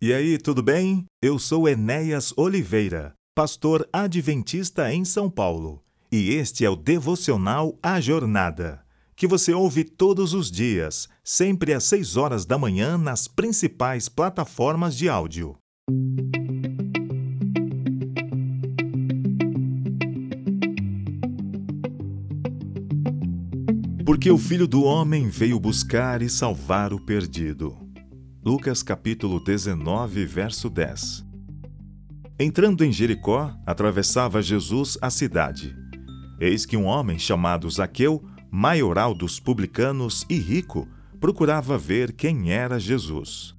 E aí, tudo bem? Eu sou Enéas Oliveira, pastor adventista em São Paulo, e este é o devocional A Jornada, que você ouve todos os dias, sempre às 6 horas da manhã nas principais plataformas de áudio. Porque o Filho do Homem veio buscar e salvar o perdido. Lucas capítulo 19, verso 10. Entrando em Jericó, atravessava Jesus a cidade. Eis que um homem chamado Zaqueu, maioral dos publicanos e rico, procurava ver quem era Jesus.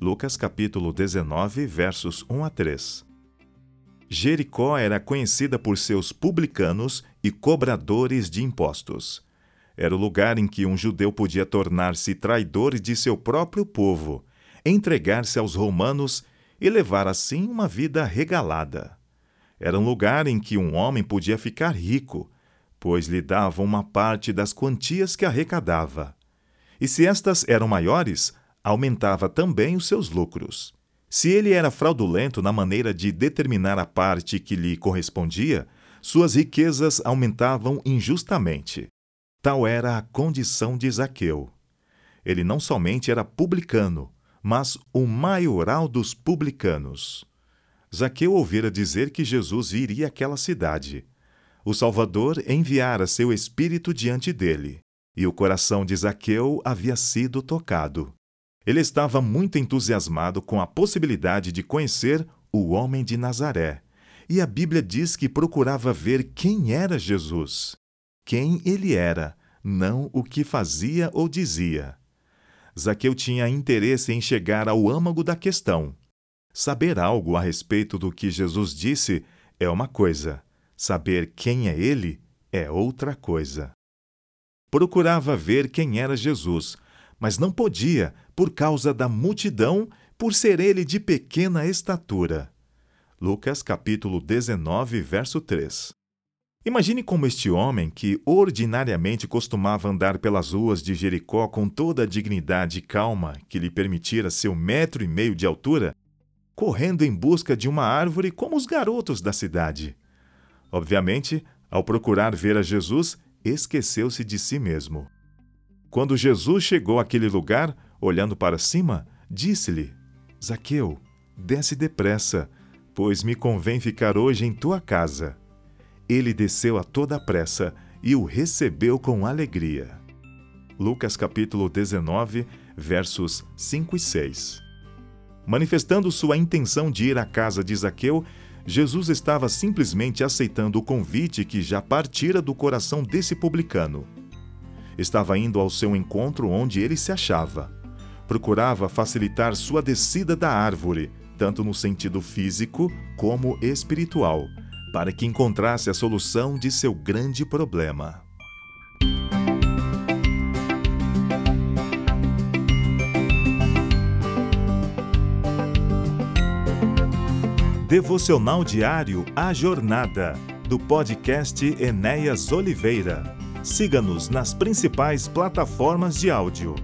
Lucas capítulo 19, versos 1 a 3. Jericó era conhecida por seus publicanos e cobradores de impostos. Era o lugar em que um judeu podia tornar-se traidor de seu próprio povo, entregar-se aos romanos e levar assim uma vida regalada. Era um lugar em que um homem podia ficar rico, pois lhe davam uma parte das quantias que arrecadava. E se estas eram maiores, aumentava também os seus lucros. Se ele era fraudulento na maneira de determinar a parte que lhe correspondia, suas riquezas aumentavam injustamente. Tal era a condição de Zaqueu. Ele não somente era publicano, mas o maioral dos publicanos. Zaqueu ouvira dizer que Jesus iria àquela cidade. O Salvador enviara seu espírito diante dele, e o coração de Zaqueu havia sido tocado. Ele estava muito entusiasmado com a possibilidade de conhecer o homem de Nazaré, e a Bíblia diz que procurava ver quem era Jesus quem ele era, não o que fazia ou dizia. Zaqueu tinha interesse em chegar ao âmago da questão. Saber algo a respeito do que Jesus disse é uma coisa, saber quem é ele é outra coisa. Procurava ver quem era Jesus, mas não podia por causa da multidão, por ser ele de pequena estatura. Lucas capítulo 19, verso 3. Imagine como este homem, que ordinariamente costumava andar pelas ruas de Jericó com toda a dignidade e calma que lhe permitira seu metro e meio de altura, correndo em busca de uma árvore como os garotos da cidade. Obviamente, ao procurar ver a Jesus, esqueceu-se de si mesmo. Quando Jesus chegou àquele lugar, olhando para cima, disse-lhe: Zaqueu, desce depressa, pois me convém ficar hoje em tua casa ele desceu a toda pressa e o recebeu com alegria. Lucas capítulo 19, versos 5 e 6. Manifestando sua intenção de ir à casa de Zaqueu, Jesus estava simplesmente aceitando o convite que já partira do coração desse publicano. Estava indo ao seu encontro onde ele se achava. Procurava facilitar sua descida da árvore, tanto no sentido físico como espiritual, para que encontrasse a solução de seu grande problema. Devocional diário A Jornada, do podcast Enéas Oliveira. Siga-nos nas principais plataformas de áudio.